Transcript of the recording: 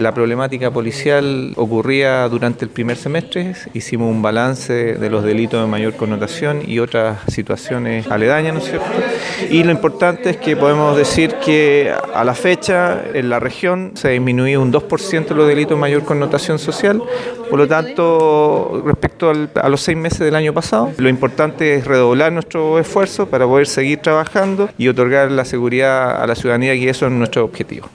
La problemática policial ocurría durante el primer semestre, hicimos un balance de los delitos de mayor connotación y otras situaciones aledañas, ¿no es cierto? Y lo importante es que podemos decir que a la fecha en la región se ha disminuido un 2% los delitos de mayor connotación social, por lo tanto, respecto a los seis meses del año pasado, lo importante es redoblar nuestro esfuerzo para poder seguir trabajando y otorgar la seguridad a la ciudadanía, y eso es nuestro objetivo.